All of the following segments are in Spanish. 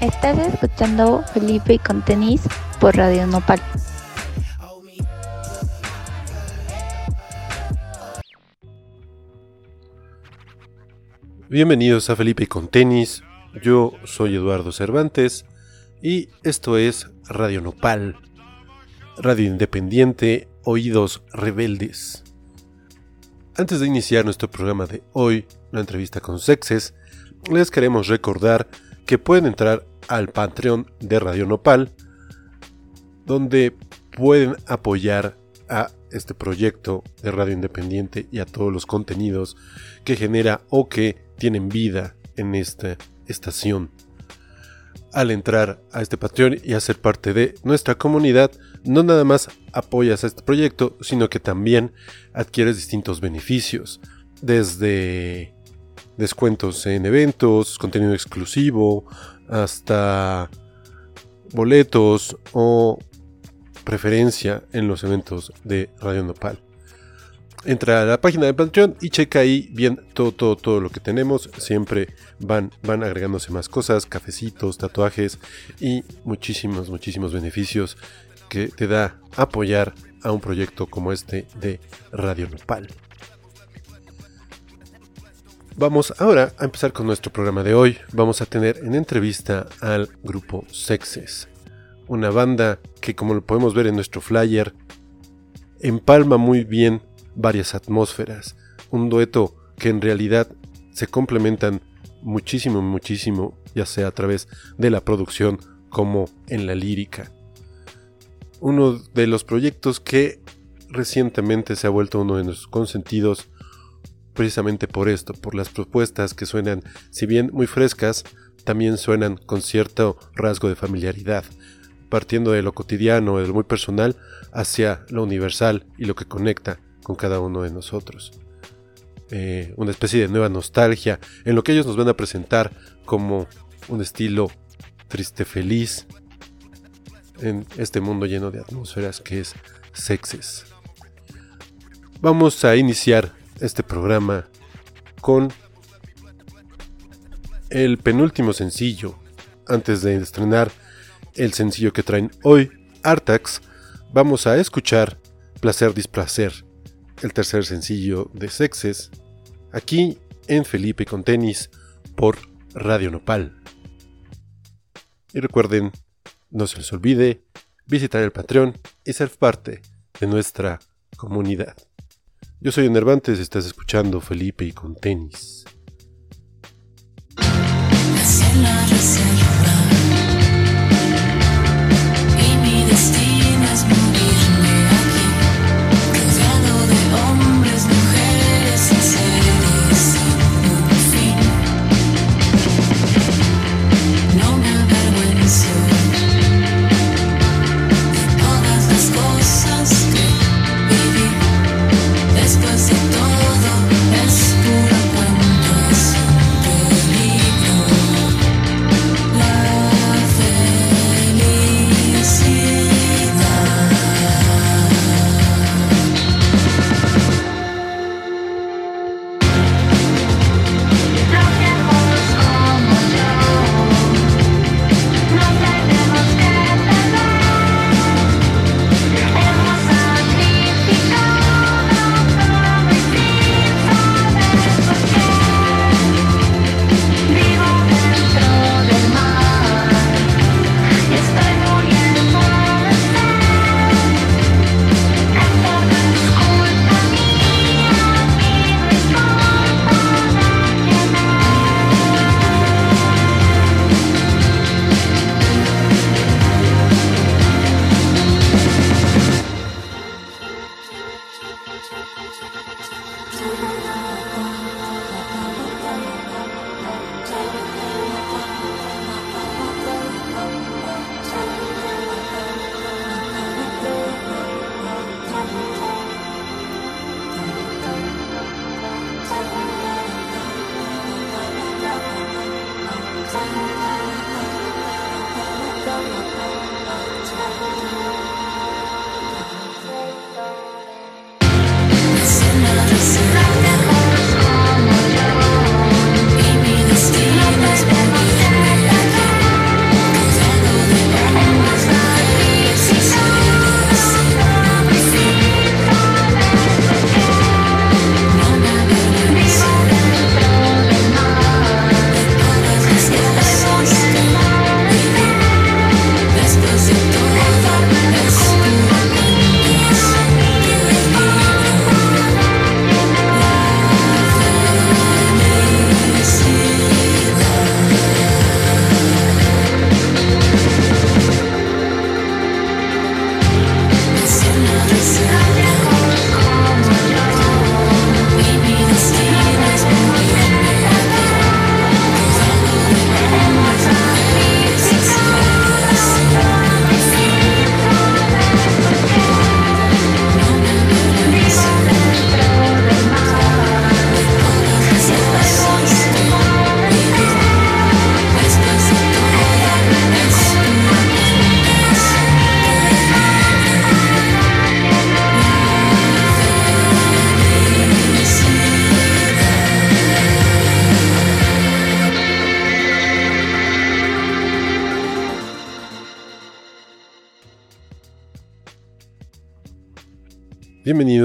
Estás escuchando Felipe con tenis por Radio Nopal. Bienvenidos a Felipe con tenis. Yo soy Eduardo Cervantes y esto es Radio Nopal, radio independiente, oídos rebeldes. Antes de iniciar nuestro programa de hoy, la entrevista con Sexes, les queremos recordar que pueden entrar al Patreon de Radio Nopal, donde pueden apoyar a este proyecto de radio independiente y a todos los contenidos que genera o que tienen vida en esta estación. Al entrar a este Patreon y a ser parte de nuestra comunidad, no nada más apoyas a este proyecto, sino que también adquieres distintos beneficios, desde descuentos en eventos, contenido exclusivo, hasta boletos o preferencia en los eventos de Radio Nopal. Entra a la página de Patreon y checa ahí bien todo, todo, todo lo que tenemos. Siempre van, van agregándose más cosas, cafecitos, tatuajes y muchísimos, muchísimos beneficios que te da apoyar a un proyecto como este de Radio Nopal. Vamos ahora a empezar con nuestro programa de hoy. Vamos a tener en entrevista al grupo Sexes, una banda que como lo podemos ver en nuestro flyer, empalma muy bien varias atmósferas, un dueto que en realidad se complementan muchísimo, muchísimo, ya sea a través de la producción como en la lírica. Uno de los proyectos que recientemente se ha vuelto uno de nuestros consentidos precisamente por esto, por las propuestas que suenan, si bien muy frescas, también suenan con cierto rasgo de familiaridad, partiendo de lo cotidiano, de lo muy personal, hacia lo universal y lo que conecta con cada uno de nosotros. Eh, una especie de nueva nostalgia en lo que ellos nos van a presentar como un estilo triste feliz en este mundo lleno de atmósferas que es sexes. Vamos a iniciar este programa con el penúltimo sencillo antes de estrenar el sencillo que traen hoy, Artax, vamos a escuchar Placer Displacer, el tercer sencillo de Sexes, aquí en Felipe con tenis por Radio Nopal. Y recuerden, no se les olvide visitar el Patreon y ser parte de nuestra comunidad. Yo soy Enervantes, estás escuchando Felipe y con tenis.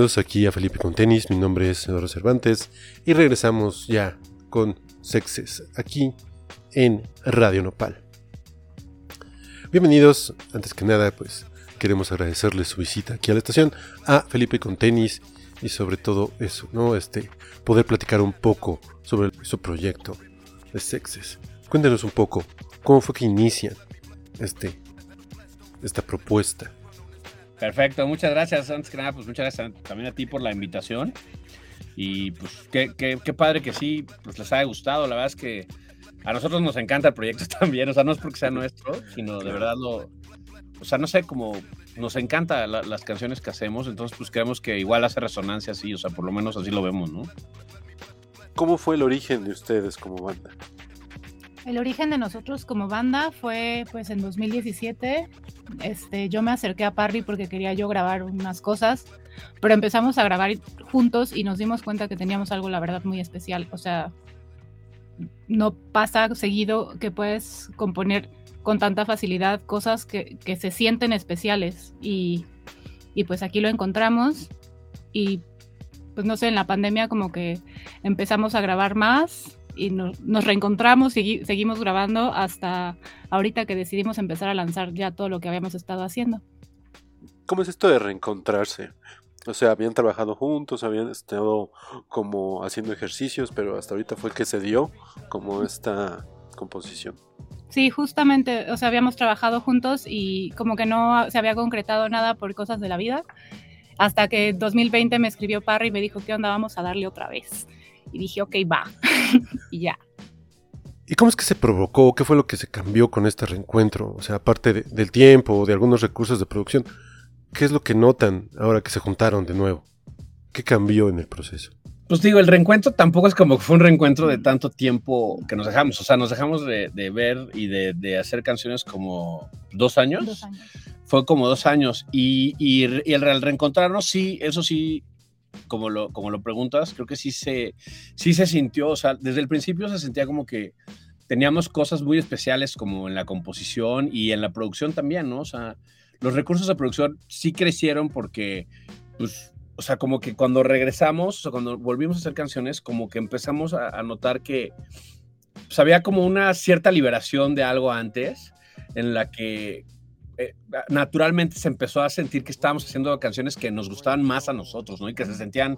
Bienvenidos aquí a Felipe con Tenis, mi nombre es Eduardo Cervantes y regresamos ya con Sexes aquí en Radio Nopal. Bienvenidos, antes que nada pues queremos agradecerles su visita aquí a la estación a Felipe con Tenis y sobre todo eso, ¿no? Este, poder platicar un poco sobre su proyecto de Sexes. Cuéntenos un poco, ¿cómo fue que inician este, esta propuesta? Perfecto, muchas gracias. Antes que nada, pues muchas gracias también a ti por la invitación. Y pues qué, qué, qué, padre que sí, pues les haya gustado. La verdad es que a nosotros nos encanta el proyecto también. O sea, no es porque sea nuestro, sino de verdad lo. O sea, no sé, como nos encanta las canciones que hacemos. Entonces, pues creemos que igual hace resonancia así. O sea, por lo menos así lo vemos, ¿no? ¿Cómo fue el origen de ustedes como banda? El origen de nosotros como banda fue pues en 2017. Este, yo me acerqué a Parry porque quería yo grabar unas cosas, pero empezamos a grabar juntos y nos dimos cuenta que teníamos algo, la verdad, muy especial. O sea, no pasa seguido que puedes componer con tanta facilidad cosas que, que se sienten especiales y, y pues aquí lo encontramos y pues no sé, en la pandemia como que empezamos a grabar más y nos reencontramos y seguimos grabando hasta ahorita que decidimos empezar a lanzar ya todo lo que habíamos estado haciendo. ¿Cómo es esto de reencontrarse? O sea, habían trabajado juntos, habían estado como haciendo ejercicios, pero hasta ahorita fue que se dio como esta composición. Sí, justamente, o sea, habíamos trabajado juntos y como que no se había concretado nada por cosas de la vida, hasta que 2020 me escribió Parry y me dijo, ¿qué onda? Vamos a darle otra vez. Y dije, ok, va. y ya. ¿Y cómo es que se provocó? ¿Qué fue lo que se cambió con este reencuentro? O sea, aparte del tiempo o de algunos recursos de producción, ¿qué es lo que notan ahora que se juntaron de nuevo? ¿Qué cambió en el proceso? Pues digo, el reencuentro tampoco es como que fue un reencuentro de tanto tiempo que nos dejamos. O sea, nos dejamos de, ver y de, hacer canciones como dos años. Dos años. Fue como dos años. Y, y, y el reencontrarnos, sí, eso sí, como lo, como lo preguntas, creo que sí se, sí se sintió, o sea, desde el principio se sentía como que teníamos cosas muy especiales como en la composición y en la producción también, ¿no? O sea, los recursos de producción sí crecieron porque, pues, o sea, como que cuando regresamos, o sea, cuando volvimos a hacer canciones, como que empezamos a, a notar que pues, había como una cierta liberación de algo antes en la que eh, naturalmente se empezó a sentir que estábamos haciendo canciones que nos gustaban más a nosotros, ¿no? Y que se sentían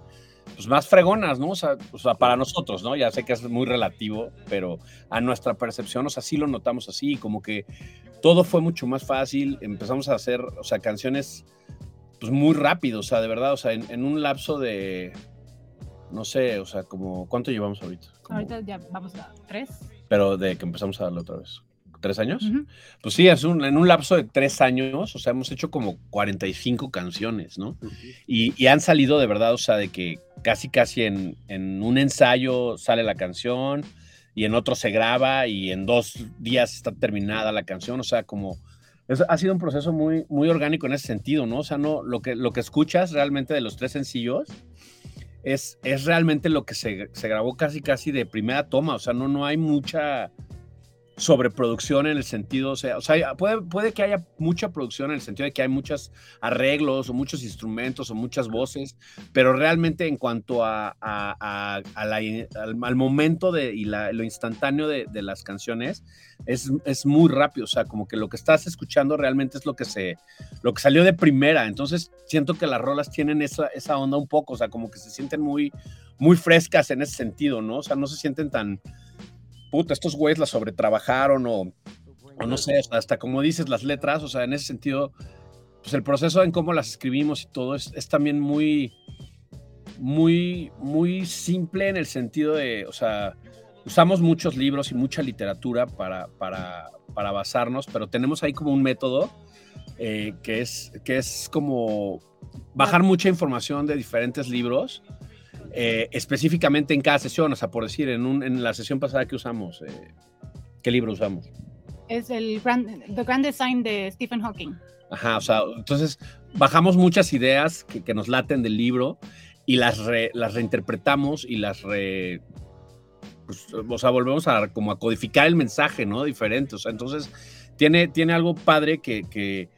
pues, más fregonas, ¿no? O sea, para nosotros, ¿no? Ya sé que es muy relativo, pero a nuestra percepción, o sea, sí lo notamos así, como que todo fue mucho más fácil, empezamos a hacer, o sea, canciones pues muy rápido, o sea, de verdad, o sea, en, un lapso de, no sé, o sea, como, ¿cuánto llevamos ahorita? ahorita ya vamos a tres. Pero de que empezamos a darle otra vez tres años. Pues sí, es un, en un lapso de tres años, o sea, hemos hecho como 45 canciones, ¿no? y, han salido de verdad, o sea, de que casi, casi en, en, un ensayo sale la canción y en otro se graba y en dos días está terminada la canción, o sea, como... ha sido un proceso muy, muy orgánico en ese sentido, ¿no? O sea, no, lo, que, lo que escuchas realmente de los tres sencillos es, es realmente lo que se, se grabó casi, casi de primera toma, o sea, no, no hay mucha sobreproducción en el sentido, o sea, o sea puede, puede, que haya mucha producción en el sentido de que hay muchos arreglos o muchos instrumentos o muchas voces, pero realmente en cuanto a, al, momento de, y lo instantáneo de, de, las canciones, es, es muy rápido, o sea, como que lo que estás escuchando realmente es lo que, se, lo que salió de primera, entonces siento que las rolas tienen esa, esa onda un poco, o sea, como que se sienten muy, muy frescas en ese sentido, ¿no? O sea, no se sienten tan puta, estos güeyes la sobretrabajaron o, o no sé, hasta como dices las letras, o sea, en ese sentido, pues el proceso en cómo las escribimos y todo es, es también muy, muy, muy simple en el sentido de, o sea, usamos muchos libros y mucha literatura para, para, para basarnos, pero tenemos ahí como un método eh, que, es, que es como bajar mucha información de diferentes libros eh, específicamente en cada sesión, o sea, por decir, en, un, en la sesión pasada que usamos, eh, ¿qué libro usamos? Es el The Grand Design de Stephen Hawking. Ajá, o sea, entonces bajamos muchas ideas que, que nos laten del libro y las, las reinterpretamos y las re, pues, o sea, volvemos a como a codificar el mensaje, ¿no? Diferente, o sea, entonces tiene, tiene algo padre que, que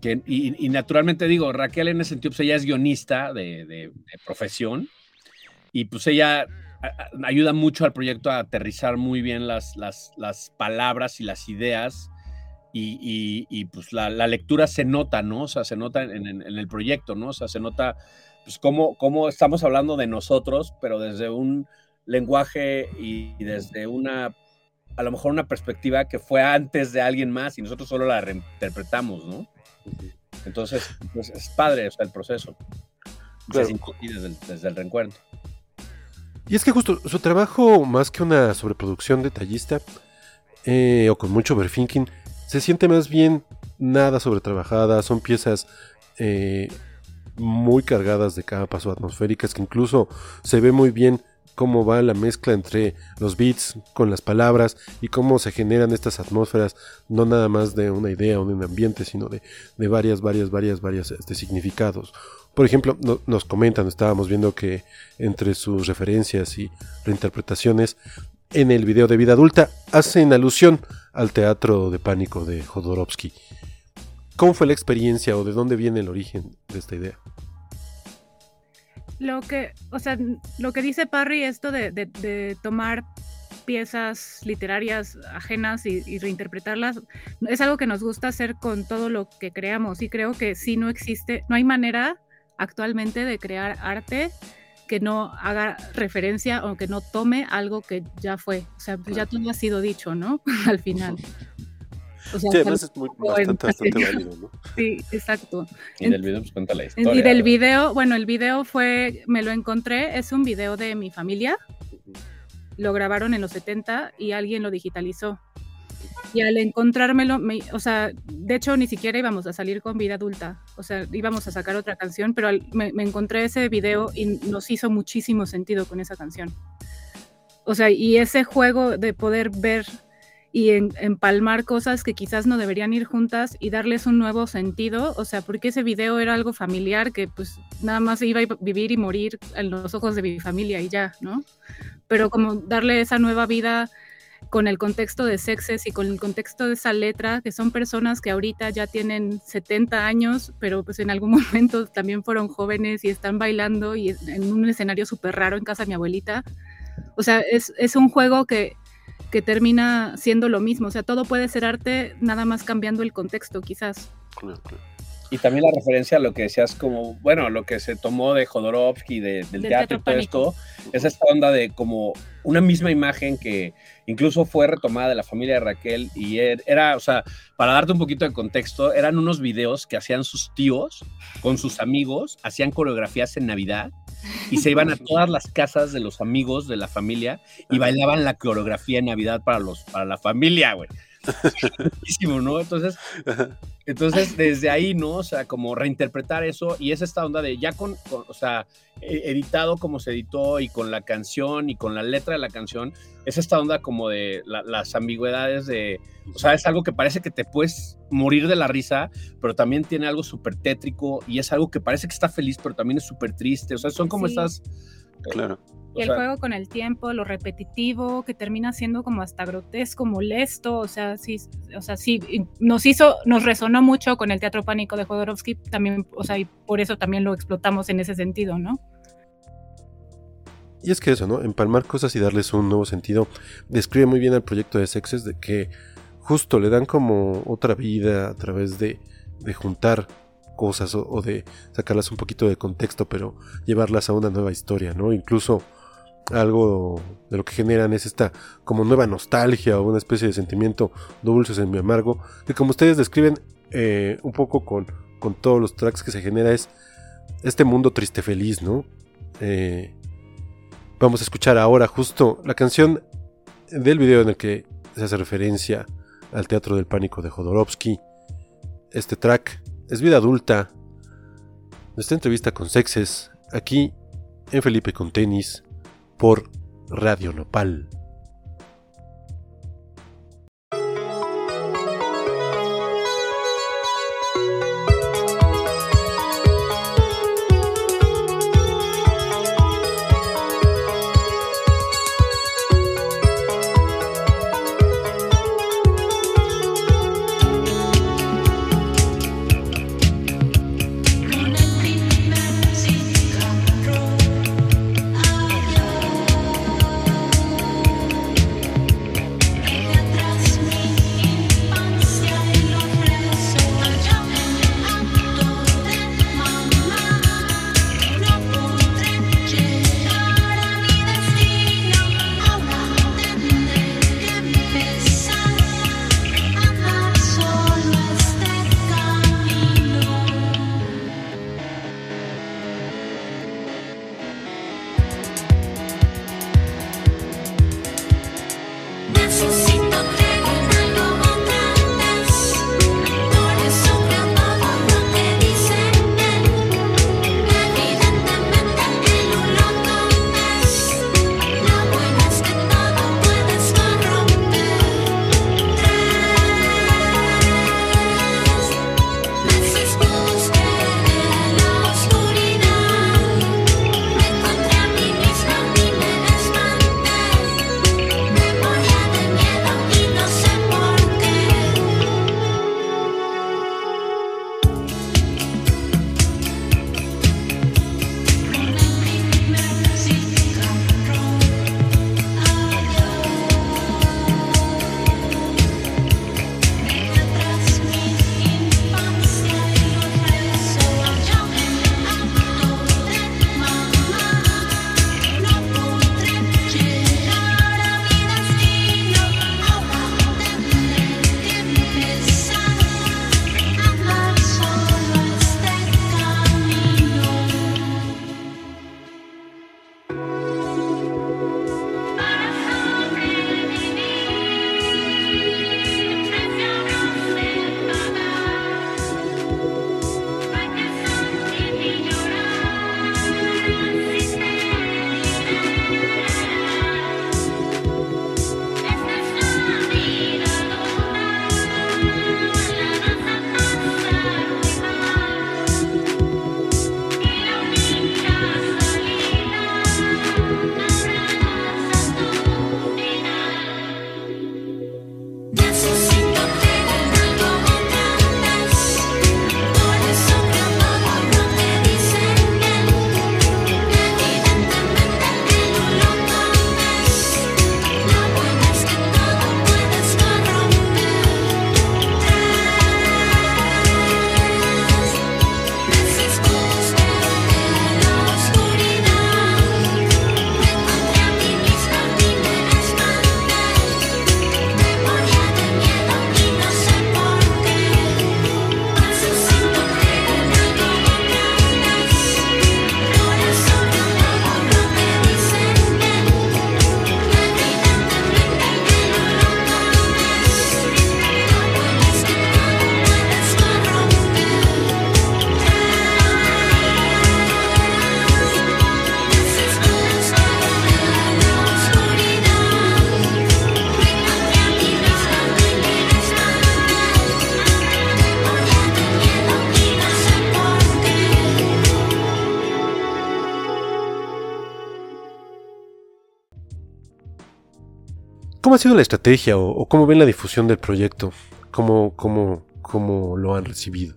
que, y, naturalmente digo, Raquel en ese sentido, pues ella es guionista de, profesión y pues ella ayuda mucho al proyecto a aterrizar muy bien las, las, las palabras y las ideas y, y, pues la, la, lectura se nota, ¿no? O sea, se nota en, en, el proyecto, ¿no? O sea, se nota pues cómo, cómo estamos hablando de nosotros, pero desde un lenguaje y desde una a lo mejor una perspectiva que fue antes de alguien más y nosotros solo la reinterpretamos, ¿no? Entonces, pues es padre o sea, el proceso. Desde, el, desde el reencuentro. Y es que justo su trabajo, más que una sobreproducción detallista eh, o con mucho overthinking, se siente más bien nada sobretrabajada, son piezas eh, muy cargadas de capas o atmosféricas que incluso se ve muy bien cómo va la mezcla entre los beats con las palabras y cómo se generan estas atmósferas, no nada más de una idea o de un ambiente, sino de, varias, varias, varias, varias este, significados. Por ejemplo, nos comentan, estábamos viendo que entre sus referencias y reinterpretaciones, en el video de vida adulta hacen alusión al teatro de pánico de Jodorowsky. ¿Cómo fue la experiencia o de dónde viene el origen de esta idea? Lo que, o sea, lo que dice Parry, esto de, tomar piezas literarias ajenas y, reinterpretarlas, es algo que nos gusta hacer con todo lo que creamos y creo que sí no existe, no hay manera actualmente de crear arte que no haga referencia o que no tome algo que ya fue, o sea, ya todo ha sido dicho, ¿no? Al final. Sí, además es muy, bastante, bastante válido, ¿no? Sí, exacto. Y del video pues cuenta la historia. Y del video, bueno, el video fue, me lo encontré, es un video de mi familia. Lo grabaron en los 70 y alguien lo digitalizó. Y al encontrármelo, o sea, de hecho ni siquiera íbamos a salir con vida adulta, o sea, íbamos a sacar otra canción, pero me, me encontré ese video y nos hizo muchísimo sentido con esa canción. O sea, y ese juego de poder ver y empalmar cosas que quizás no deberían ir juntas y darles un nuevo sentido, o sea, porque ese video era algo familiar que pues nada más iba a vivir y morir en los ojos de mi familia y ya, ¿no? Pero como darle esa nueva vida con el contexto de sexes y con el contexto de esa letra, que son personas que ahorita ya tienen 70 años, pero pues en algún momento también fueron jóvenes y están bailando y en un escenario súper raro en casa de mi abuelita. O sea, es, es un juego que que termina siendo lo mismo. O sea, todo puede ser arte, nada más cambiando el contexto, quizás. Y también la referencia a lo que decías como, bueno, lo que se tomó de Jodorowsky, del, teatro, y todo esto, es esta onda de como una misma imagen que incluso fue retomada de la familia de Raquel y er, era, o sea, para darte un poquito de contexto, eran unos videos que hacían sus tíos con sus amigos, hacían coreografías en Navidad y se iban a todas las casas de los amigos de la familia y bailaban la coreografía en Navidad para, los, para la familia, güey. ¿No? Entonces, entonces, desde ahí, ¿no? O sea, como reinterpretar eso y es esta onda de ya con, o sea, e, editado como se editó y con la canción y con la letra de la canción, es esta onda como de las ambigüedades de, o sea, es algo que parece que te puedes morir de la risa, pero también tiene algo súper tétrico y es algo que parece que está feliz, pero también es súper triste, o sea, son como estas... Claro. Y el juego con el tiempo, lo repetitivo, que termina siendo como hasta grotesco, molesto, o sea, sí, o sea, sí, nos hizo, nos resonó mucho con el Teatro Pánico de Jodorowsky, también, o sea, y por eso también lo explotamos en ese sentido, ¿no? Y es que eso, ¿no? Empalmar cosas y darles un nuevo sentido, describe muy bien el proyecto de Sexes, de que justo le dan como otra vida a través de, de juntar cosas o, o, de sacarlas un poquito de contexto, pero llevarlas a una nueva historia, ¿no? Incluso algo de lo que generan es esta como nueva nostalgia o una especie de sentimiento dulce en mi amargo, que como ustedes describen eh, un poco con, con, todos los tracks que se genera es este mundo triste feliz, ¿no? Eh, vamos a escuchar ahora justo la canción del video en el que se hace referencia al Teatro del Pánico de Jodorowsky. Este track es vida adulta. Nuestra entrevista con Sexes aquí en Felipe con tenis por Radio Nopal. ¿Cómo ha sido la estrategia o, cómo ven la difusión del proyecto? ¿Cómo, cómo, cómo lo han recibido?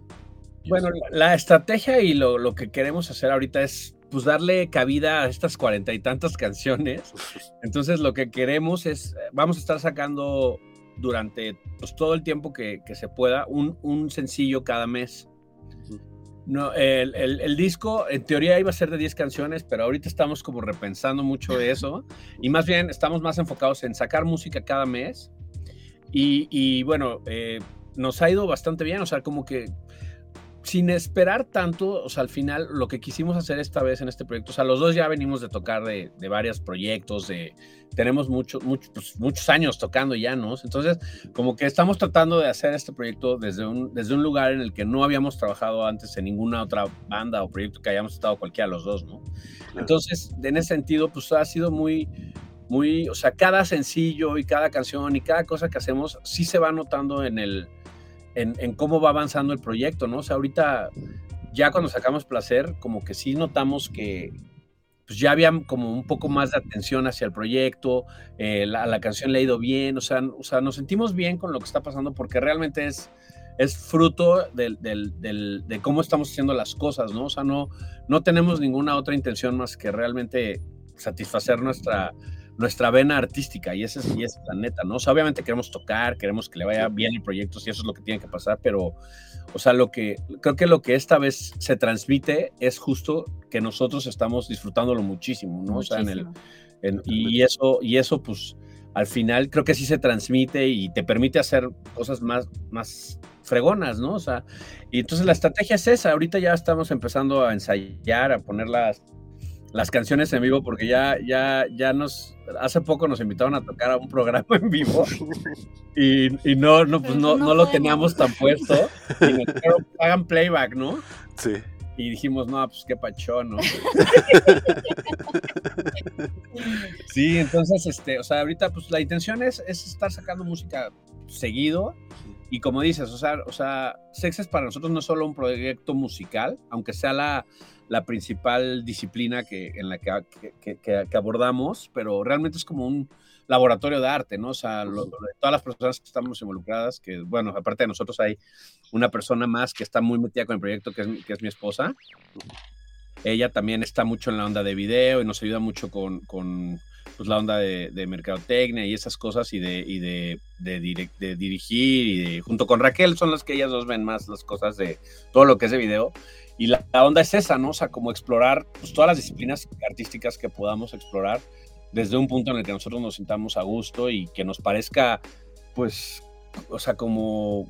Bueno, la, estrategia y lo, lo, que queremos hacer ahorita es pues darle cabida a estas cuarenta y tantas canciones. Entonces lo que queremos es, vamos a estar sacando durante pues, todo el tiempo que, se pueda, un, sencillo cada mes. No, el, disco en teoría iba a ser de 10 canciones, pero ahorita estamos como repensando mucho eso. Y más bien estamos más enfocados en sacar música cada mes. Y, bueno, eh, nos ha ido bastante bien, o sea, como que sin esperar tanto, o sea, al final lo que quisimos hacer esta vez en este proyecto, o sea, los dos ya venimos de tocar de, de varios proyectos, de, tenemos mucho, pues, muchos años tocando ya, ¿no? Entonces, como que estamos tratando de hacer este proyecto desde un, desde un lugar en el que no habíamos trabajado antes en ninguna otra banda o proyecto que hayamos estado cualquiera los dos, ¿no? Entonces, en ese sentido, pues ha sido muy, muy, o sea, cada sencillo y cada canción y cada cosa que hacemos sí se va notando en el en, cómo va avanzando el proyecto, ¿no? O sea, ahorita ya cuando sacamos placer, como que sí notamos que pues ya había como un poco más de atención hacia el proyecto, eh, la, canción le ha ido bien, o sea, o sea, nos sentimos bien con lo que está pasando porque realmente es, es fruto del, de cómo estamos haciendo las cosas, ¿no? O sea, no, no tenemos ninguna otra intención más que realmente satisfacer nuestra, nuestra vena artística y esa es, y es la neta, ¿no? O sea, obviamente queremos tocar, queremos que le vaya bien el proyecto, si eso es lo que tiene que pasar, pero, o sea, lo que, creo que lo que esta vez se transmite es justo que nosotros estamos disfrutándolo muchísimo, ¿no? O sea, en el, y eso, y eso, pues, al final creo que sí se transmite y te permite hacer cosas más, más fregonas, ¿no? O sea, y entonces la estrategia es esa, ahorita ya estamos empezando a ensayar, a poner las, las canciones en vivo porque ya, ya, ya nos, hace poco nos invitaron a tocar a un programa en vivo y, no, no, pues no, no, lo teníamos tan puesto y nos dijeron, hagan playback, ¿no? Sí. Y dijimos, no, pues qué pachón, ¿no? sí, entonces, este, o sea, ahorita, pues la intención es, es estar sacando música seguido. Y como dices, o sea, o sea, Sexes para nosotros no es solo un proyecto musical, aunque sea la, la principal disciplina que, en la que, que, abordamos, pero realmente es como un laboratorio de arte, ¿no? O sea, todas las personas que estamos involucradas, que bueno, aparte de nosotros hay una persona más que está muy metida con el proyecto, que es, que es mi esposa. Ella también está mucho en la onda de video y nos ayuda mucho con, con pues, la onda de, de, mercadotecnia y esas cosas y de, y de, de, de dirigir y junto con Raquel son las que ellas dos ven más las cosas de todo lo que es de video y la, onda es esa, ¿no? O sea, como explorar pues, todas las disciplinas artísticas que podamos explorar desde un punto en el que nosotros nos sintamos a gusto y que nos parezca, pues, o sea, como,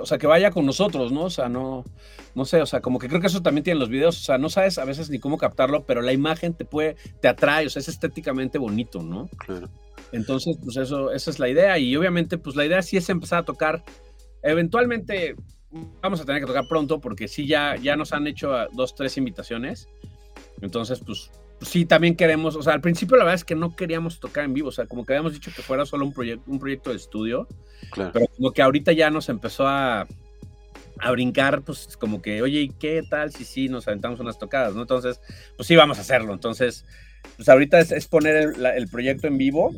o sea, que vaya con nosotros, ¿no? O sea, no, no sé, o sea, como que creo que eso también tiene los videos, o sea, no sabes a veces ni cómo captarlo, pero la imagen te puede, te atrae, o sea, es estéticamente bonito, ¿no? Claro. Entonces, pues eso, esa es la idea y obviamente, pues la idea sí es empezar a tocar, eventualmente vamos a tener que tocar pronto porque sí, ya, ya nos han hecho dos, tres invitaciones. Entonces, pues, pues, sí, también queremos, o sea, al principio la verdad es que no queríamos tocar en vivo, o sea, como que habíamos dicho que fuera solo un, proyecto un proyecto de estudio, pero como que ahorita ya nos empezó a, a brincar, pues como que, oye, ¿y qué tal si sí nos aventamos unas tocadas, no? Entonces, pues sí, vamos a hacerlo. Entonces, pues ahorita es, poner el, el, proyecto en vivo,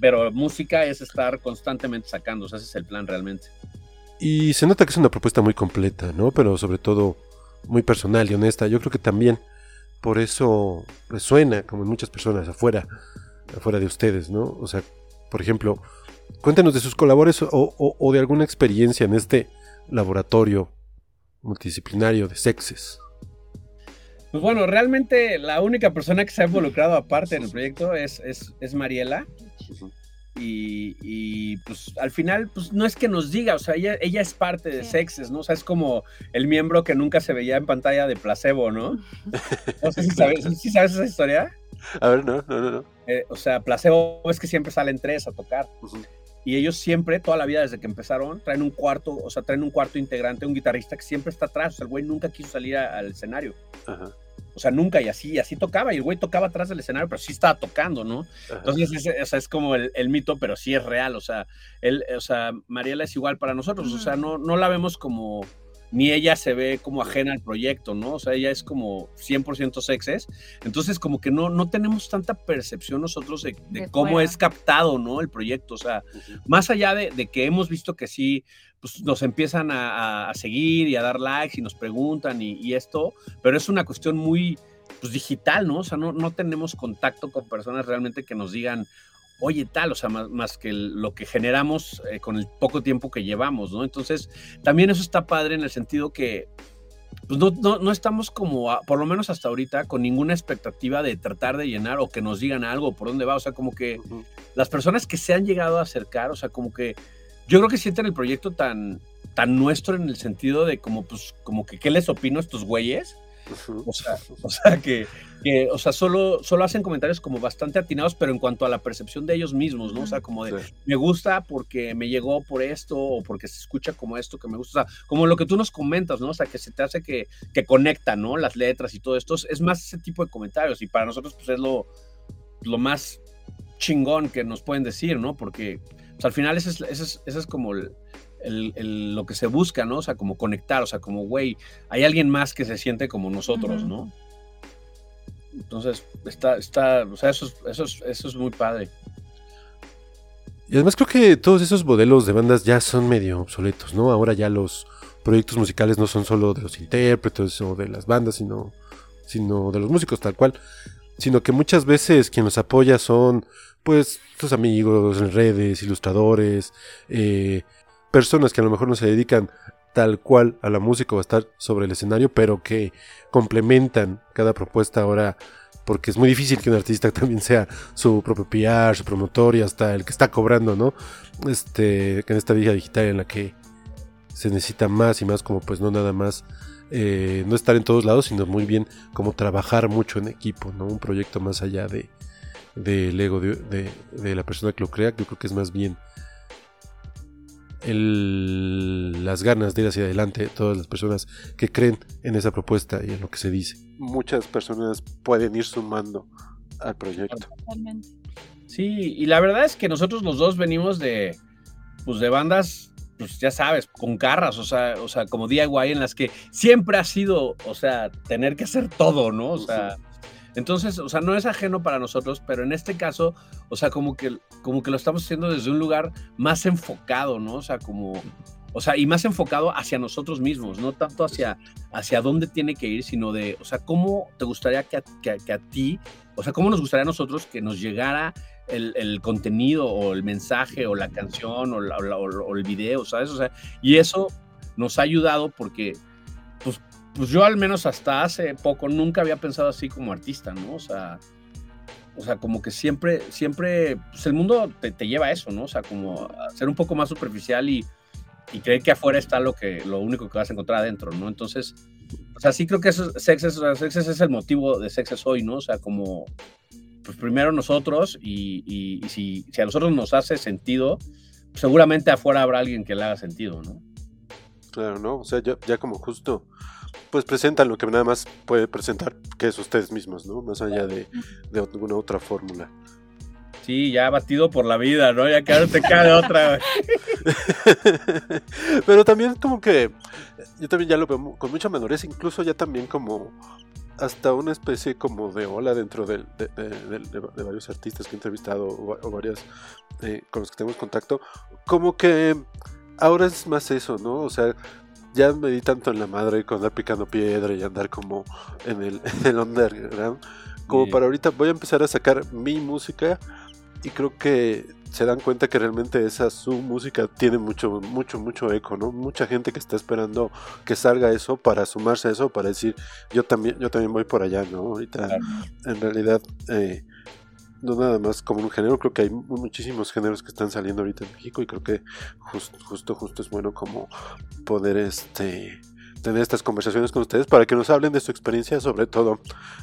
pero música es estar constantemente sacando, o sea, ese es el plan realmente. Y se nota que es una propuesta muy completa, ¿no? Pero sobre todo muy personal y honesta. Yo creo que también por eso resuena, como en muchas personas afuera, afuera de ustedes, ¿no? O sea, por ejemplo, cuéntenos de sus colaboradores o, de alguna experiencia en este laboratorio multidisciplinario de sexes. Pues bueno, realmente la única persona que se ha involucrado aparte en el proyecto es, es, Mariela. Y, pues al final, pues no es que nos diga, o sea, ella, ella es parte de Sexes, ¿no? O sea, es como el miembro que nunca se veía en pantalla de placebo, ¿no? No sé si sabes, ¿sí sabes esa historia. A ver, no, no, no. Eh, o sea, placebo es que siempre salen tres a tocar. Y ellos siempre, toda la vida desde que empezaron, traen un cuarto, o sea, traen un cuarto integrante, un guitarrista que siempre está atrás. O sea, el güey nunca quiso salir al escenario. Ajá. O sea, nunca y así, así tocaba. Y el güey tocaba atrás del escenario, pero sí estaba tocando, ¿no? Entonces, es, o sea, es como el, mito, pero sí es real. O sea, él, o sea, Mariela es igual para nosotros. O sea, no, no la vemos como ni ella se ve como ajena al proyecto, ¿no? O sea, ella es como 100% sexes. Entonces, como que no, no tenemos tanta percepción nosotros de, cómo es captado, ¿no? El proyecto. O sea, más allá de, que hemos visto que sí, pues nos empiezan a, seguir y a dar likes y nos preguntan y, esto, pero es una cuestión muy pues, digital, ¿no? O sea, no, no tenemos contacto con personas realmente que nos digan, oye, tal, o sea, más, que lo que generamos eh, con el poco tiempo que llevamos, ¿no? Entonces, también eso está padre en el sentido que pues no, no, estamos como, por lo menos hasta ahorita, con ninguna expectativa de tratar de llenar o que nos digan algo, por dónde va, o sea, como que las personas que se han llegado a acercar, o sea, como que yo creo que sienten el proyecto tan, tan nuestro en el sentido de como, pues, como que, ¿qué les opino a estos güeyes? O sea, o sea que, o sea, solo, solo hacen comentarios como bastante atinados, pero en cuanto a la percepción de ellos mismos, ¿no? O sea, como de, me gusta porque me llegó por esto, o porque se escucha como esto que me gusta, o sea, como lo que tú nos comentas, ¿no? O sea, que se te hace que, que conecta, ¿no? Las letras y todo esto, es más ese tipo de comentarios, y para nosotros, pues es lo, lo más chingón que nos pueden decir, ¿no? Porque pues, al final ese es, ese es, es como el, el, lo que se busca, ¿no? O sea, como conectar, o sea, como, güey, hay alguien más que se siente como nosotros, ¿no? Entonces, está, está, o sea, eso es, eso, es, eso es muy padre. Y además creo que todos esos modelos de bandas ya son medio obsoletos, ¿no? Ahora ya los proyectos musicales no son solo de los intérpretes o de las bandas, sino, sino de los músicos tal cual, sino que muchas veces quien los apoya son pues tus amigos en redes, ilustradores, eh, personas que a lo mejor no se dedican tal cual a la música o a estar sobre el escenario, pero que complementan cada propuesta ahora, porque es muy difícil que un artista también sea su propio PR, su promotor y hasta el que está cobrando, ¿no? Este, en esta vida digital en la que se necesita más y más como pues no nada más eh, no estar en todos lados, sino muy bien como trabajar mucho en equipo, ¿no? Un proyecto más allá de del ego de, de la persona que lo crea, yo creo que es más bien las ganas de ir hacia adelante, todas las personas que creen en esa propuesta y en lo que se dice. Muchas personas pueden ir sumando al proyecto. Sí, y la verdad es que nosotros los dos venimos de, pues de bandas, pues ya sabes, con carras, o sea, o sea, como DIY en las que siempre ha sido, o sea, tener que hacer todo, ¿no? O sea, entonces, o sea, no es ajeno para nosotros, pero en este caso, o sea, como que, como que lo estamos haciendo desde un lugar más enfocado, ¿no? O sea, como, o sea, y más enfocado hacia nosotros mismos, no tanto hacia, hacia dónde tiene que ir, sino de, o sea, cómo te gustaría que a, que, a ti, o sea, cómo nos gustaría a nosotros que nos llegara el, el, contenido o el mensaje o la canción o, o, el video, ¿sabes? O sea, y eso nos ha ayudado porque pues yo al menos hasta hace poco nunca había pensado así como artista, ¿no? O sea, o sea, como que siempre, siempre, pues el mundo te, lleva a eso, ¿no? O sea, como a ser un poco más superficial y, y, creer que afuera está lo que, lo único que vas a encontrar adentro, ¿no? Entonces, o sea, sí creo que eso, es el motivo de Sexes hoy, ¿no? O sea, como, pues primero nosotros y, y, si, si, a nosotros nos hace sentido, seguramente afuera habrá alguien que le haga sentido, ¿no? Claro, ¿no? O sea, ya como justo pues presentan lo que nada más puede presentar, que es ustedes mismos, ¿no? Más allá de, de alguna otra fórmula. Sí, ya batido por la vida, ¿no? Ya que ahora te cae otra. Pero también como que yo también ya lo veo con mucha madurez, incluso ya también como hasta una especie como de ola dentro de, de, varios artistas que he entrevistado o, varias eh, con los que tenemos contacto, como que ahora es más eso, ¿no? O sea, ya me di tanto en la madre con andar picando piedra y andar como en el, en underground, como para ahorita voy a empezar a sacar mi música y creo que se dan cuenta que realmente esa su música tiene mucho, mucho, mucho eco, ¿no? Mucha gente que está esperando que salga eso para sumarse a eso, para decir, yo también, yo también voy por allá, ¿no? Ahorita, en realidad, eh, no nada más como un género, creo que hay muchísimos géneros que están saliendo ahorita en México y creo que justo, justo es bueno como poder este tener estas conversaciones con ustedes para que nos hablen de su experiencia, sobre todo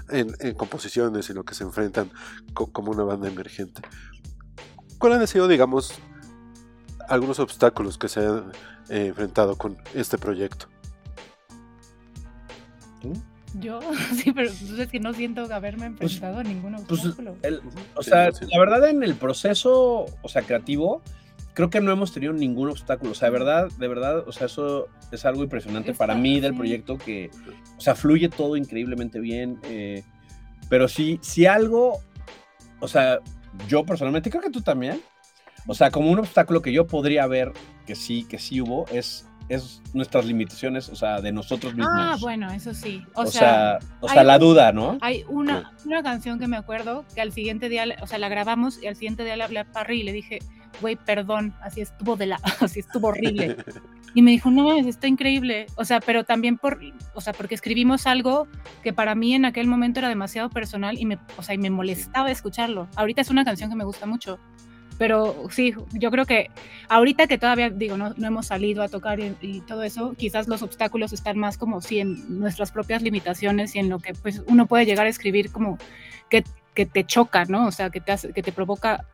en, composiciones y lo que se enfrentan como una banda emergente. ¿Cuáles han sido, digamos, algunos obstáculos que se han eh, enfrentado con este proyecto? Yo, sí, pero es que no siento haberme pues, enfrentado a ningún pues, o sea, la verdad en el proceso, o sea, creativo, creo que no hemos tenido ningún obstáculo. O sea, de verdad, de verdad, o sea, eso es algo impresionante para mí del proyecto que, o sea, fluye todo increíblemente bien. Eh, pero sí, si algo, o sea, yo personalmente, creo que tú también, o sea, como un obstáculo que yo podría ver que sí, que sí hubo, es es nuestras limitaciones, o sea, de nosotros mismos. Ah, bueno, eso sí. O, sea, o sea, la duda, ¿no? Hay una, una canción que me acuerdo que al siguiente día, o sea, la grabamos y al siguiente día le hablé a Parry y le dije, güey, perdón, así estuvo de la, así estuvo horrible. Y me dijo, no, está increíble. O sea, pero también por, o sea, porque escribimos algo que para mí en aquel momento era demasiado personal y me, o sea, y me molestaba escucharlo. Ahorita es una canción que me gusta mucho. Pero sí, yo creo que ahorita que todavía, digo, no, no hemos salido a tocar y, todo eso, quizás los obstáculos están más como si en nuestras propias limitaciones y en lo que pues uno puede llegar a escribir como que, que te choca, ¿no? O sea, que te, hace, que te provoca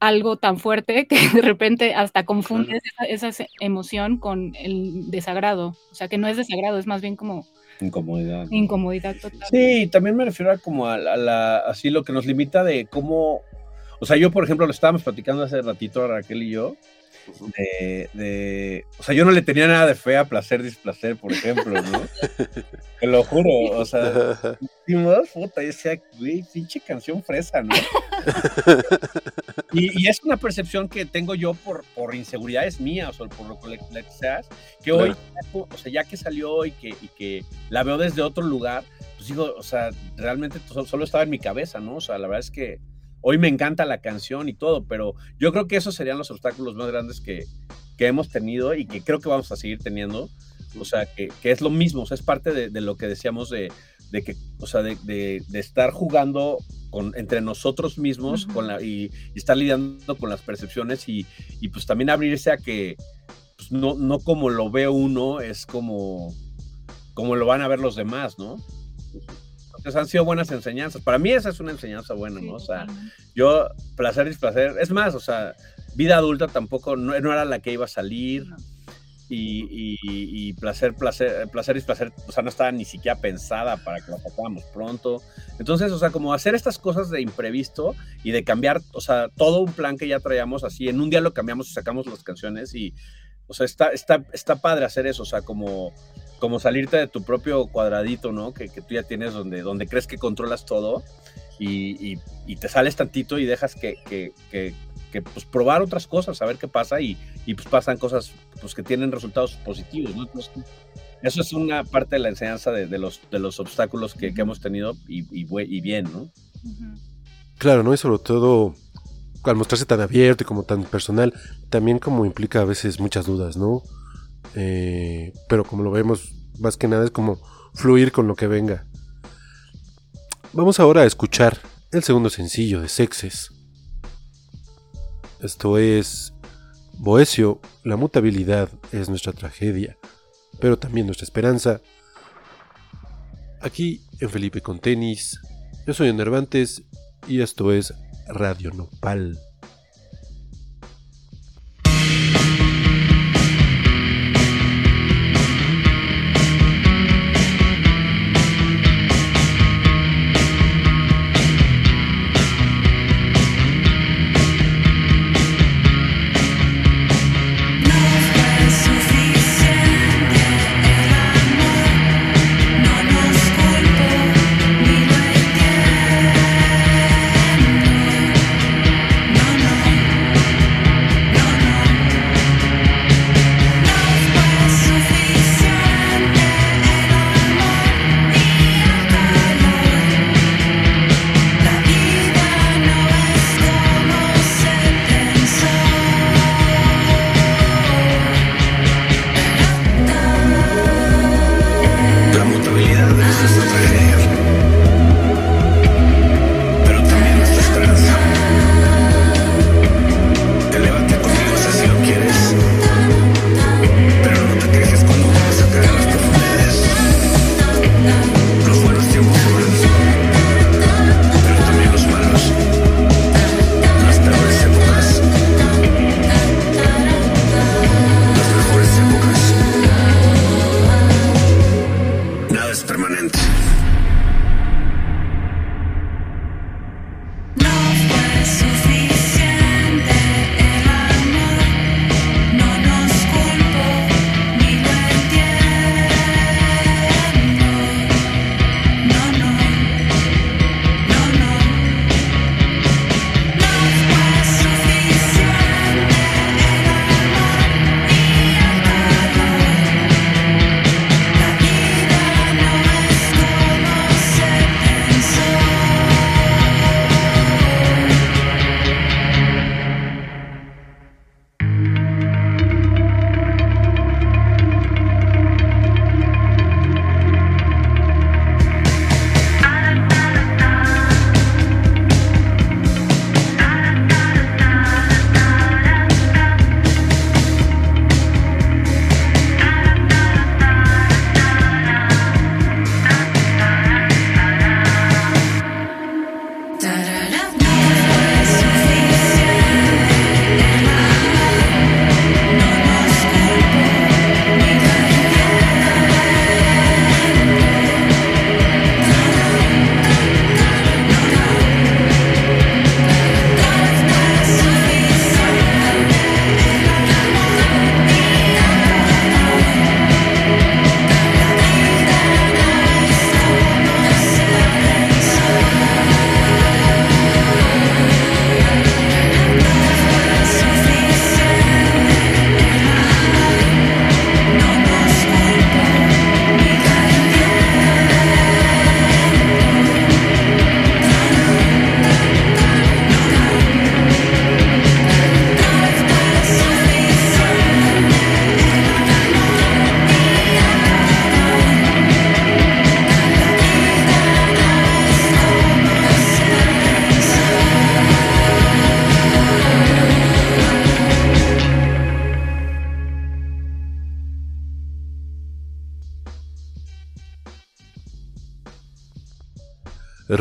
algo tan fuerte que de repente hasta confundes esa, esa, emoción con el desagrado. O sea, que no es desagrado, es más bien como... Incomodidad. Incomodidad total. Sí, también me refiero a como a, la, así lo que nos limita de cómo, o sea, yo por ejemplo lo estábamos platicando hace ratito Raquel y yo, de, o sea, yo no le tenía nada de fe a placer, displacer, por ejemplo, ¿no? Te lo juro, o sea, hicimos, puta, y decía, güey, pinche canción fresa, ¿no? y, es una percepción que tengo yo por, por inseguridades mías o por lo que le seas, que hoy, o sea, ya que salió y que, y que la veo desde otro lugar, pues digo, o sea, realmente solo estaba en mi cabeza, ¿no? O sea, la verdad es que Hoy me encanta la canción y todo, pero yo creo que esos serían los obstáculos más grandes que, que hemos tenido y que creo que vamos a seguir teniendo. O sea, que, que es lo mismo, o sea, es parte de, de lo que decíamos de, de, que, o sea, de, de estar jugando con, entre nosotros mismos con la, y, estar lidiando con las percepciones y, y pues también abrirse a que pues no, no como lo ve uno, es como, como lo van a ver los demás, ¿no? Han sido buenas enseñanzas. Para mí esa es una enseñanza buena, ¿no? O sea, yo, placer y displacer, es más, o sea, vida adulta tampoco, no, era la que iba a salir. Y, placer, placer, placer y displacer, o sea, no estaba ni siquiera pensada para que la sacáramos pronto. Entonces, o sea, como hacer estas cosas de imprevisto y de cambiar, o sea, todo un plan que ya traíamos así, en un día lo cambiamos y sacamos las canciones y, o sea, está, está, está padre hacer eso, o sea, como como salirte de tu propio cuadradito, ¿no? Que, que tú ya tienes donde, donde crees que controlas todo y, y, te sales tantito y dejas que, que, que, pues probar otras cosas, a ver qué pasa y, y, pues pasan cosas pues que tienen resultados positivos, ¿no? eso es una parte de la enseñanza de, de los, de los obstáculos que, hemos tenido y, y, bien, ¿no? Claro, ¿no? Y sobre todo al mostrarse tan abierto y como tan personal, también como implica a veces muchas dudas, ¿no? Eh, pero como lo vemos, más que nada es como fluir con lo que venga. Vamos ahora a escuchar el segundo sencillo de Sexes. Esto es Boesio, la mutabilidad es nuestra tragedia, pero también nuestra esperanza. Aquí en Felipe con tenis, yo soy Enervantes y esto es Radio Nopal.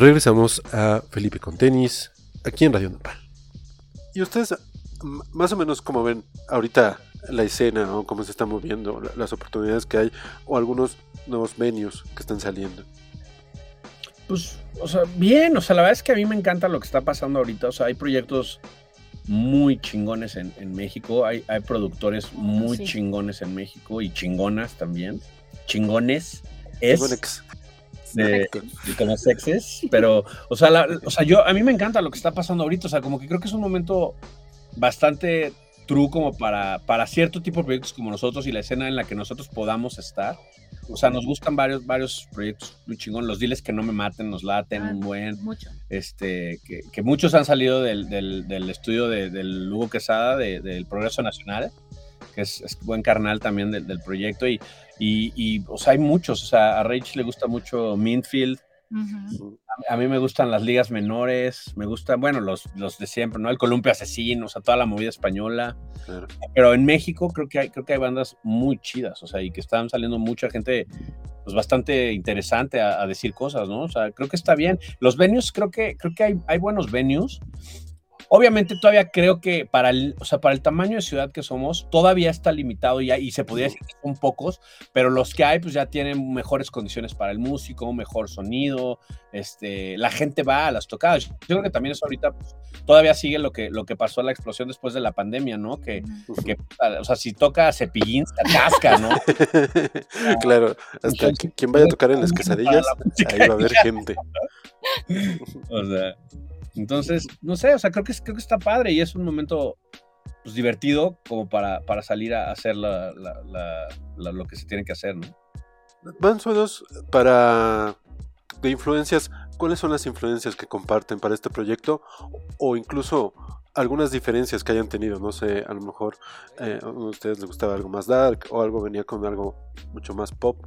Regresamos a Felipe con tenis, aquí en Radio Nopal. ¿Y ustedes más o menos como ven ahorita la escena o cómo se está moviendo, las oportunidades que hay o algunos nuevos venues que están saliendo? Pues, o sea, bien, o sea, la verdad es que a mí me encanta lo que está pasando ahorita, o sea, hay proyectos muy chingones en, México, hay, hay, productores muy chingones en México y chingonas también, chingones, es... De, como sexes, pero, o sea, o sea, yo, a mí me encanta lo que está pasando ahorita, o sea, como que creo que es un momento bastante true como para, para cierto tipo de proyectos como nosotros y la escena en la que nosotros podamos estar. O sea, nos gustan varios, varios proyectos muy chingón. Los diles que no me maten, nos laten un buen. Mucho. Este, que, que, muchos han salido del, del, del estudio de, del Hugo Quesada, de, del Progreso Nacional, que es, es buen carnal también del, del proyecto. Y, y, y, o sea, hay muchos. O sea, a Rach le gusta mucho Minfield a, mí me gustan las ligas menores, me gustan, bueno, los, los de siempre, ¿no? El Columpio Asesino, o sea, toda la movida española. Pero en México creo que, hay, creo que hay bandas muy chidas, o sea, y que están saliendo mucha gente, pues bastante interesante a, decir cosas, ¿no? O sea, creo que está bien. Los venues, creo que, creo que hay, hay buenos venues. Obviamente todavía creo que para el, o sea, para el tamaño de ciudad que somos, todavía está limitado ya, y se podría decir que son pocos, pero los que hay pues ya tienen mejores condiciones para el músico, mejor sonido, este, la gente va a las tocadas. Yo creo que también eso ahorita pues, todavía sigue lo que, lo que pasó a la explosión después de la pandemia, ¿no? Que, que o sea, si toca cepillín, se atasca, ¿no? claro, hasta quien vaya a tocar en las quesadillas, ahí va a haber gente. o sea, entonces, no sé, o sea, creo que, creo que está padre y es un momento pues, divertido como para, para salir a hacer lo que se tiene que hacer, ¿no? Van suelos para de influencias, ¿cuáles son las influencias que comparten para este proyecto? O incluso algunas diferencias que hayan tenido, no sé, a lo mejor eh, a ustedes les gustaba algo más dark o algo venía con algo mucho más pop.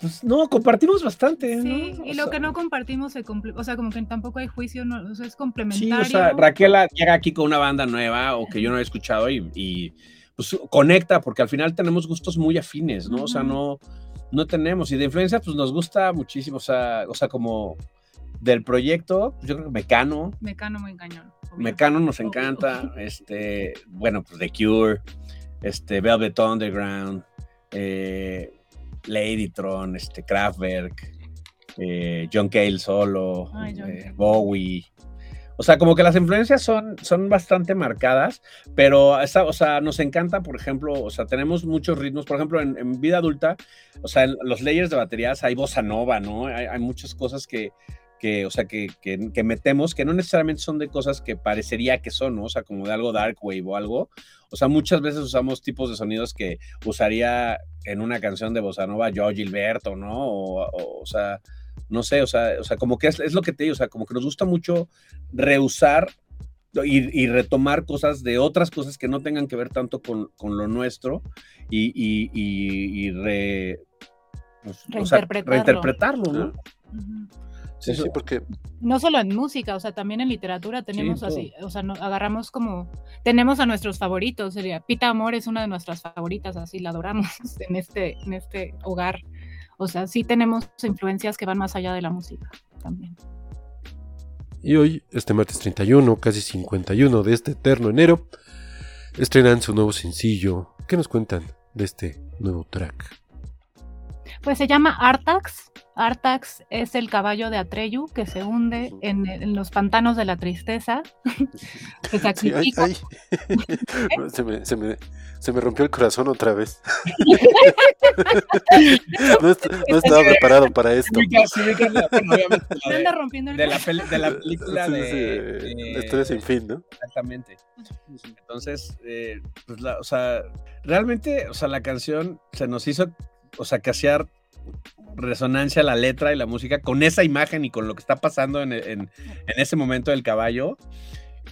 Pues no, compartimos bastante. Sí, y lo que no compartimos se o sea, como que tampoco hay juicio, no, o sea, es complementario. Sí, o sea, Raquel llega aquí con una banda nueva o que yo no he escuchado y, pues conecta, porque al final tenemos gustos muy afines, ¿no? O sea, no, no tenemos. Y de influencia, pues nos gusta muchísimo, o sea, o sea, como del proyecto, pues, yo creo que Mecano. Mecano muy cañón. Mecano nos encanta, este, bueno, pues The Cure, este, Velvet Underground, eh, Ladytron, este, Kraftwerk, eh, John Cale solo, eh, Bowie. O sea, como que las influencias son, son bastante marcadas, pero o sea, nos encanta, por ejemplo, o sea, tenemos muchos ritmos, por ejemplo, en, vida adulta, o sea, en los layers de baterías hay bossa nova, ¿no? Hay, muchas cosas que, que, o sea, que, que, metemos, que no necesariamente son de cosas que parecería que son, ¿no? O sea, como de algo dark wave o algo. O sea, muchas veces usamos tipos de sonidos que usaría en una canción de bossa nova yo Gilberto, ¿no? O, o, sea, no sé, o sea, o sea como que es, es, lo que te digo, o sea, como que nos gusta mucho reusar y, y, retomar cosas de otras cosas que no tengan que ver tanto con, con lo nuestro y, y, y re, pues, reinterpretarlo. reinterpretarlo, ¿no? Sí, sí, porque... No solo en música, o sea, también en literatura tenemos así, o sea, agarramos como, tenemos a nuestros favoritos, sería, Pita Amor es una de nuestras favoritas, así la adoramos en este, en este hogar. O sea, sí tenemos influencias que van más allá de la música también. Y hoy, este martes 31, casi 51 de este eterno enero, estrenan su nuevo sencillo. ¿Qué nos cuentan de este nuevo track? Pues se llama Artax. Artax es el caballo de Atreyu que se hunde en, los pantanos de la tristeza. se sacrifica. se, me, se, me, se, me, rompió el corazón otra vez. no, estaba preparado para esto. de, la, película de, Historia sin fin, ¿no? Exactamente. Entonces, eh, pues la, o sea, realmente, o sea, la canción se nos hizo o sea, que hacía resonancia la letra y la música con esa imagen y con lo que está pasando en, ese momento del caballo.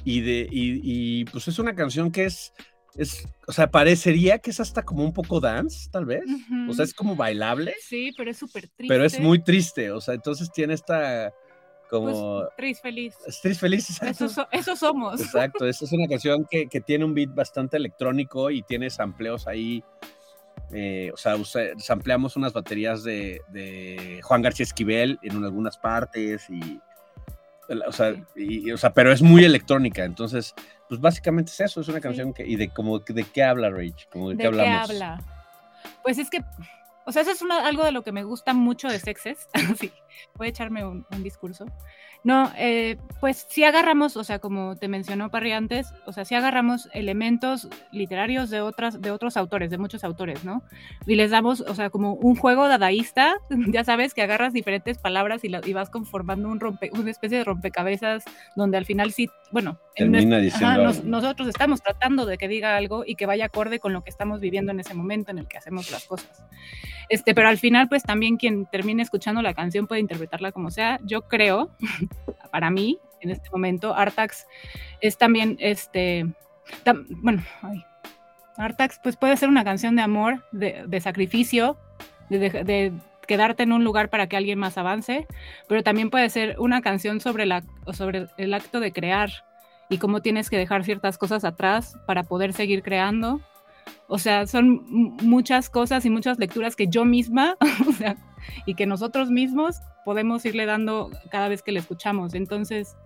Y, de, y, pues es una canción que es, es, o sea, parecería que es hasta como un poco dance, tal vez. O sea, es como bailable. Sí, pero es súper triste. Pero es muy triste, o sea, entonces tiene esta como... Pues, triste feliz. triste feliz, exacto. Eso, somos. Exacto, es, es una canción que, que, tiene un beat bastante electrónico y tiene sampleos ahí eh, o sea, ampliamos unas baterías de, Juan García Esquivel en algunas partes y, O sea, y, o sea, pero es muy electrónica, entonces, pues básicamente es eso, es una canción que, y de como, ¿de qué habla Rage? Como de, qué hablamos. Habla? Pues es que, o sea, eso es algo de lo que me gusta mucho de Sexes, sí, voy a echarme un discurso, no, eh, pues si agarramos, o sea, como te mencionó Parry antes, o sea, si agarramos elementos literarios de otras, de otros autores, de muchos autores, ¿no? Y les damos, o sea, como un juego dadaísta, ya sabes, que agarras diferentes palabras y, y vas conformando un rompe, una especie de rompecabezas donde al final sí, bueno, nosotros estamos tratando de que diga algo y que vaya acorde con lo que estamos viviendo en ese momento en el que hacemos las cosas. Este, pero al final, pues también quien termine escuchando la canción puede interpretarla como sea. Yo creo, para mí, en este momento, Artax es también, este, bueno, Artax pues puede ser una canción de amor, de, sacrificio, de, quedarte en un lugar para que alguien más avance, pero también puede ser una canción sobre, la, sobre el acto de crear y cómo tienes que dejar ciertas cosas atrás para poder seguir creando o sea, son muchas cosas y muchas lecturas que yo misma, y que nosotros mismos podemos irle dando cada vez que le escuchamos. Entonces,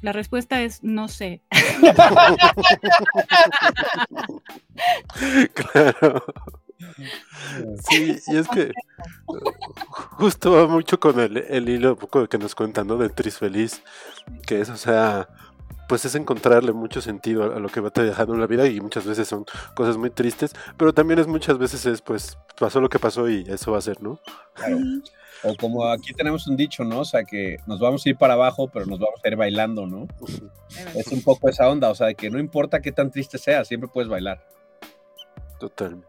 la respuesta es no sé. claro. Sí, y es que justo va mucho con el, el hilo poco que nos cuentan, ¿no? Del Tris Feliz, que es, o sea, pues es encontrarle mucho sentido a, lo que va dejando en la vida y muchas veces son cosas muy tristes, pero también es muchas veces es pues pasó lo que pasó y eso va a ser, ¿no? Claro. O como aquí tenemos un dicho, ¿no? O sea, que nos vamos a ir para abajo, pero nos vamos a ir bailando, ¿no? Es un poco esa onda, o sea, que no importa qué tan triste sea, siempre puedes bailar. Totalmente.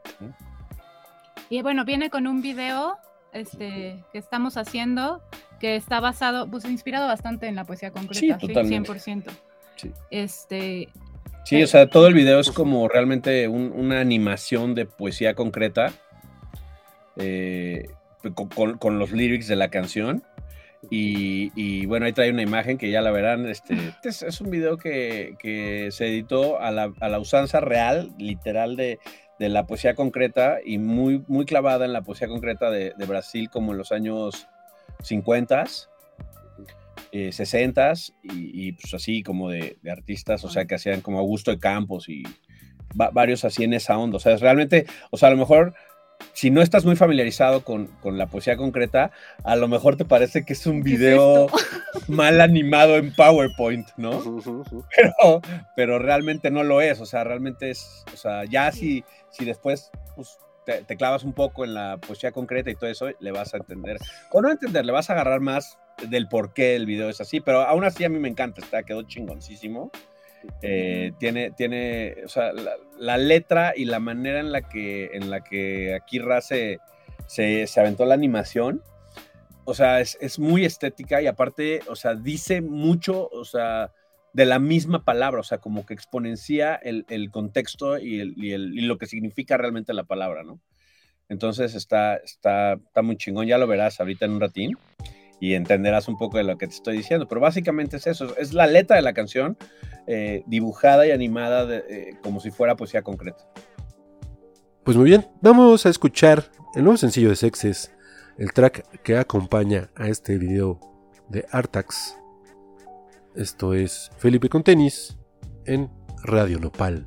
Y bueno, viene con un video este, que estamos haciendo que está basado, pues inspirado bastante en la poesía concreta, sí, totalmente. 100%. Sí. Este, sí, o eh, sea, todo el video es como realmente una animación de poesía concreta eh, con, los lyrics de la canción. Y, bueno, ahí trae una imagen que ya la verán. Este, este es, un video que, se editó a la, usanza real, literal, de, la poesía concreta y muy, muy clavada en la poesía concreta de, de Brasil como en los años 50 eh, 60 y, pues así como de, artistas, o sea, que hacían como Augusto de Campos y varios así en esa onda. O sea, es realmente, o sea, a lo mejor si no estás muy familiarizado con, la poesía concreta, a lo mejor te parece que es un video mal animado en PowerPoint, ¿no? Pero, pero realmente no lo es, o sea, realmente es, o sea, ya si, si después pues, te, te, clavas un poco en la poesía concreta y todo eso, le vas a entender, o no entender, le vas a agarrar más del por qué el video es así, pero aún así a mí me encanta, está, quedó chingoncísimo. Eh, tiene, tiene, o sea, la, letra y la manera en la que, en la que Akira se, se, aventó la animación, o sea, es, muy estética y aparte, o sea, dice mucho, o sea, de la misma palabra, o sea, como que exponencia el, contexto y, el, y, lo que significa realmente la palabra, ¿no? Entonces está, está, está muy chingón, ya lo verás ahorita en un ratín y entenderás un poco de lo que te estoy diciendo. Pero básicamente es eso, es la letra de la canción eh, dibujada y animada eh, como si fuera poesía concreta. Pues muy bien, vamos a escuchar el nuevo sencillo de Sexes, el track que acompaña a este video de Artax. Esto es Felipe con tenis en Radio Nopal.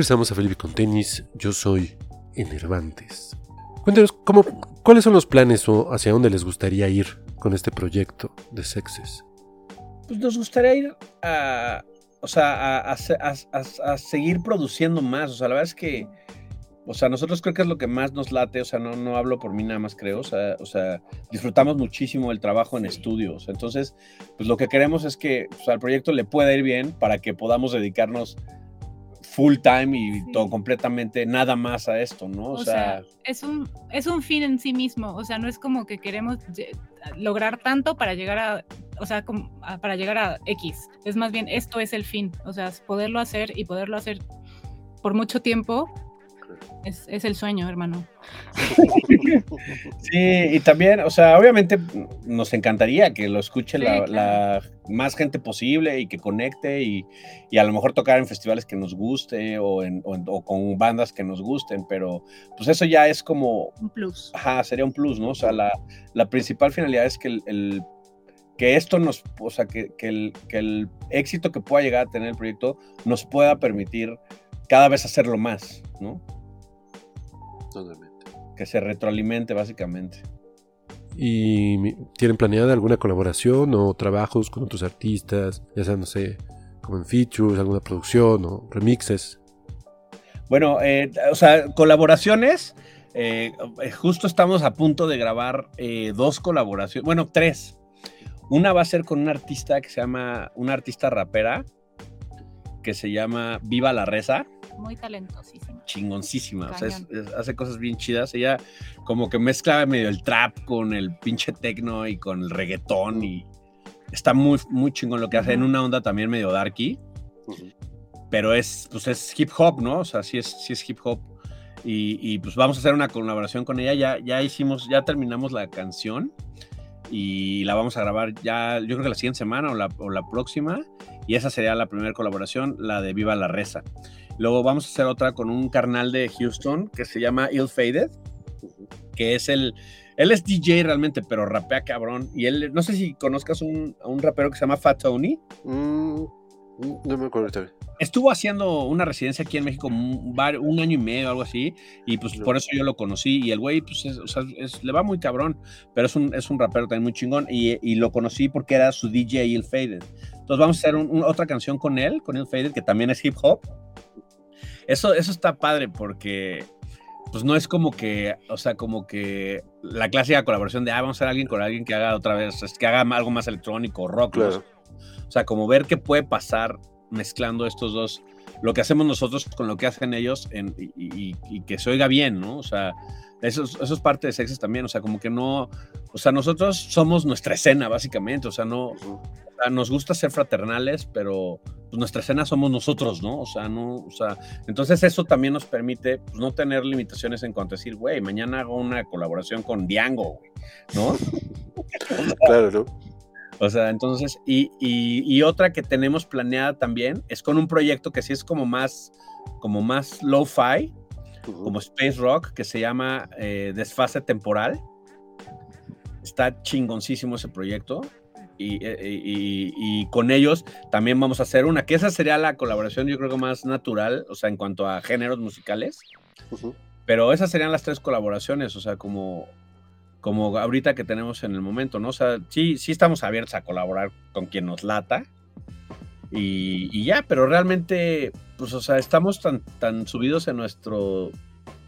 Regresamos a Felipe con tenis. Yo soy Enervantes. Cuéntanos, ¿cómo, ¿cuáles son los planes o hacia dónde les gustaría ir con este proyecto de Sexes? Pues nos gustaría ir a, o sea, a, seguir produciendo más. O sea, la verdad es que, o sea, nosotros creo que es lo que más nos late. O sea, no, no hablo por mí nada más, creo. O sea, o sea disfrutamos muchísimo el trabajo en estudios. Entonces, pues lo que queremos es que al proyecto le pueda ir bien para que podamos dedicarnos full time y todo completamente nada más a esto, ¿no? O, sea, es un es un fin en sí mismo, o sea, no es como que queremos lograr tanto para llegar a o sea, como, para llegar a X. Es más bien esto es el fin, o sea, poderlo hacer y poderlo hacer por mucho tiempo es, es, el sueño, hermano. Sí, y también, o sea, obviamente nos encantaría que lo escuche la, más gente posible y que conecte y, y, a lo mejor tocar en festivales que nos guste o, en, o, con bandas que nos gusten, pero pues eso ya es como... Un plus. Ajá, sería un plus, ¿no? O sea, la, la principal finalidad es que el, que esto nos, o sea, que, que, el, que el éxito que pueda llegar a tener el proyecto nos pueda permitir cada vez hacerlo más, ¿no? Que se retroalimente, básicamente. ¿Y tienen planeada alguna colaboración o trabajos con otros artistas? Ya sea, no sé, como en features, alguna producción o remixes. Bueno, eh, o sea, colaboraciones. Eh, justo estamos a punto de grabar eh, dos colaboraciones, bueno, tres. Una va a ser con un artista que se llama, una artista rapera que se llama Viva la Reza muy talentosísima. Chingoncísima, o sea, hace cosas bien chidas. Ella como que mezcla medio el trap con el pinche techno y con el reggaetón y está muy, muy chingón lo que hace en una onda también medio darky. Pero es, pues es hip hop, ¿no? O sea, sí es, sí es hip hop. Y, pues vamos a hacer una colaboración con ella. Ya, ya hicimos, ya terminamos la canción y la vamos a grabar ya, yo creo que la siguiente semana o la, o la próxima. Y esa sería la primera colaboración, la de Viva la Reza. Luego vamos a hacer otra con un carnal de Houston que se llama Ill Faded, que es el. Él es DJ realmente, pero rapea cabrón. Y él, no sé si conozcas un, a un rapero que se llama Fat Tony. Mm, no me acuerdo Estuvo haciendo una residencia aquí en México un, año y medio, algo así, y pues por eso yo lo conocí. Y el güey, pues, o sea, le va muy cabrón, pero es un, es un rapero también muy chingón. Y, y lo conocí porque era su DJ Ill Faded. Entonces vamos a hacer otra canción con él, con Ill Faded, que también es hip hop. Eso, eso está padre porque pues no es como que, o sea, como que la clásica colaboración de, ah, vamos a hacer alguien con alguien que haga otra vez, que haga algo más electrónico, rock. O sea, como ver qué puede pasar mezclando estos dos, lo que hacemos nosotros con lo que hacen ellos y, que se oiga bien, ¿no? O sea, eso, eso es parte de Sexes también, o sea, como que no, o sea, nosotros somos nuestra escena, básicamente, o sea, no, nos gusta ser fraternales, pero pues, nuestra escena somos nosotros, ¿no? O sea, no, o sea, entonces eso también nos permite pues, no tener limitaciones en cuanto a decir, güey, mañana hago una colaboración con Diango, güey, ¿no? claro, ¿no? O sea, entonces, y, y, otra que tenemos planeada también es con un proyecto que sí es como más, como más low-fi, como space rock, que se llama eh, Desfase Temporal. Está chingoncísimo ese proyecto. Eh, y, con ellos también vamos a hacer una, que esa sería la colaboración yo creo que más natural, o sea, en cuanto a géneros musicales. Pero esas serían las tres colaboraciones, o sea, como, como ahorita que tenemos en el momento, ¿no? O sea, sí, sí estamos abiertos a colaborar con quien nos lata. Y, ya, pero realmente, pues, o sea, estamos tan, tan subidos en nuestro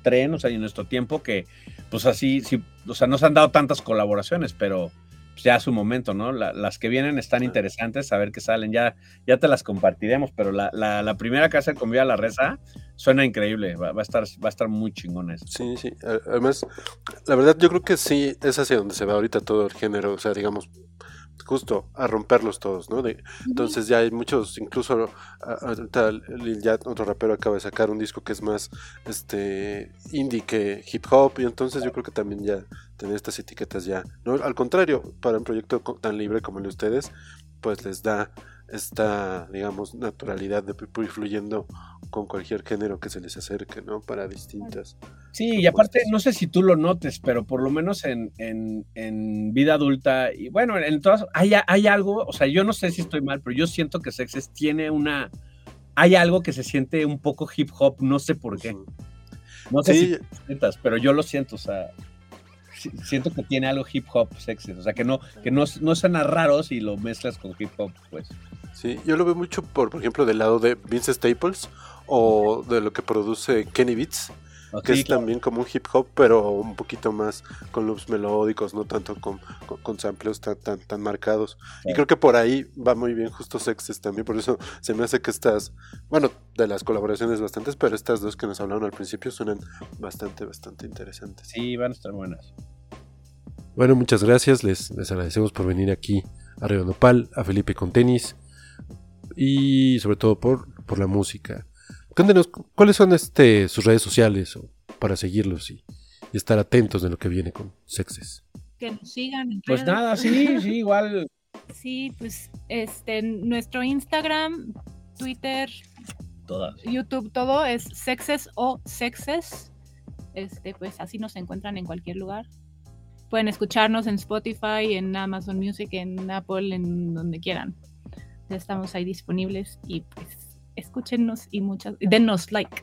tren, o sea, en nuestro tiempo que, pues así, sí, o sea, nos han dado tantas colaboraciones, pero ya su momento, ¿no? las que vienen están interesantes, a ver qué salen, ya, ya te las compartiremos, pero la, la, primera casa con Viva la Reza suena increíble, va, a estar, va a estar muy chingón Sí, sí, además, la verdad yo creo que sí, es hacia donde se va ahorita todo el género, o sea, digamos, justo a romperlos todos, ¿no? entonces ya hay muchos, incluso ahorita ya otro rapero acaba de sacar un disco que es más este indie que hip hop y entonces yo creo que también ya tener estas etiquetas ya, ¿no? Al contrario, para un proyecto tan libre como el de ustedes, pues les da esta, digamos, naturalidad de ir fluyendo con cualquier género que se les acerque, ¿no? Para distintas. Sí, y aparte, no sé si tú lo notes, pero por lo menos en, en, vida adulta, y bueno, en todas, hay, hay algo, o sea, yo no sé si estoy mal, pero yo siento que Sexes tiene una hay algo que se siente un poco hip hop, no sé por qué. No sé si sientas, pero yo lo siento, o sea, siento que tiene algo hip hop sexy, o sea, que no, que no, no suena raro si lo mezclas con hip hop, pues. Sí, yo lo veo mucho por, por ejemplo, del lado de Vince Staples o de lo que produce Kenny Beats que es también como un hip hop, pero un poquito más con loops melódicos, no tanto con, con, samples tan, tan, tan marcados. Y creo que por ahí va muy bien justo Sexes también, por eso se me hace que estas, bueno, de las colaboraciones bastantes, pero estas dos que nos hablaron al principio suenan bastante, bastante interesantes. Sí, van a estar buenas. Bueno, muchas gracias, les, les agradecemos por venir aquí a Río Nopal, a Felipe con tenis y sobre todo por, por la música. Cuéntenos, ¿cuáles son este, sus redes sociales o para seguirlos y, estar atentos de lo que viene con Sexes? Que nos sigan. En pues nada, sí, sí, igual. Sí, pues este, nuestro Instagram, Twitter, YouTube, todo es Sexes o Sexes. Este, pues así nos encuentran en cualquier lugar. Pueden escucharnos en Spotify, en Amazon Music, en Apple, en donde quieran. Ya estamos ahí disponibles y pues escúchenos y muchas, denos like.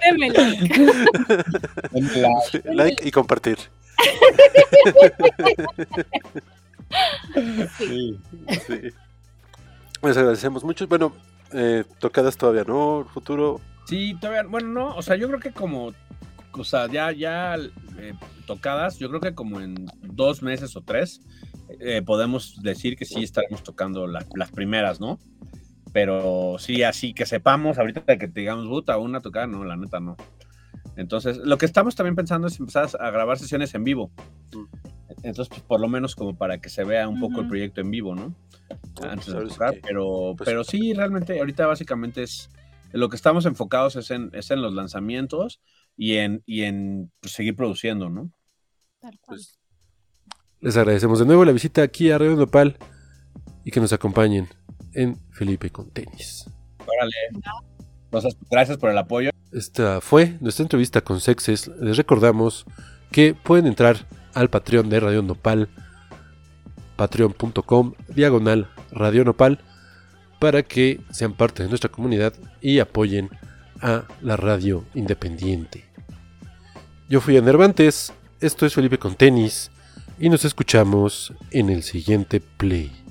Denme like. like. y compartir. sí. sí. Les agradecemos mucho. Bueno, eh, tocadas todavía, ¿no? Futuro. Sí, todavía, bueno, no, o sea, yo creo que como, o sea, ya, ya eh, tocadas, yo creo que como en dos meses o tres, eh, podemos decir que sí estaremos tocando las primeras, ¿no? Pero sí, así que sepamos, ahorita que te digamos, puta, una tocada, no, la neta no. Entonces, lo que estamos también pensando es empezar a grabar sesiones en vivo. Entonces, pues, por lo menos como para que se vea un poco el proyecto en vivo, ¿no? Antes de tocar, pero, pues pero sí, realmente ahorita básicamente es, lo que estamos enfocados es en, es en los lanzamientos y en, y en pues, seguir produciendo, ¿no? Pues, les agradecemos de nuevo la visita aquí a Radio Nopal y que nos acompañen en Felipe con tenis. Órale. Gracias por el apoyo. Esta fue nuestra entrevista con Sexes. Les recordamos que pueden entrar al Patreon de Radio Nopal, patreon.com, diagonal Radio Nopal, para que sean parte de nuestra comunidad y apoyen a la radio independiente. Yo fui a Nervantes, esto es Felipe con tenis y nos escuchamos en el siguiente play.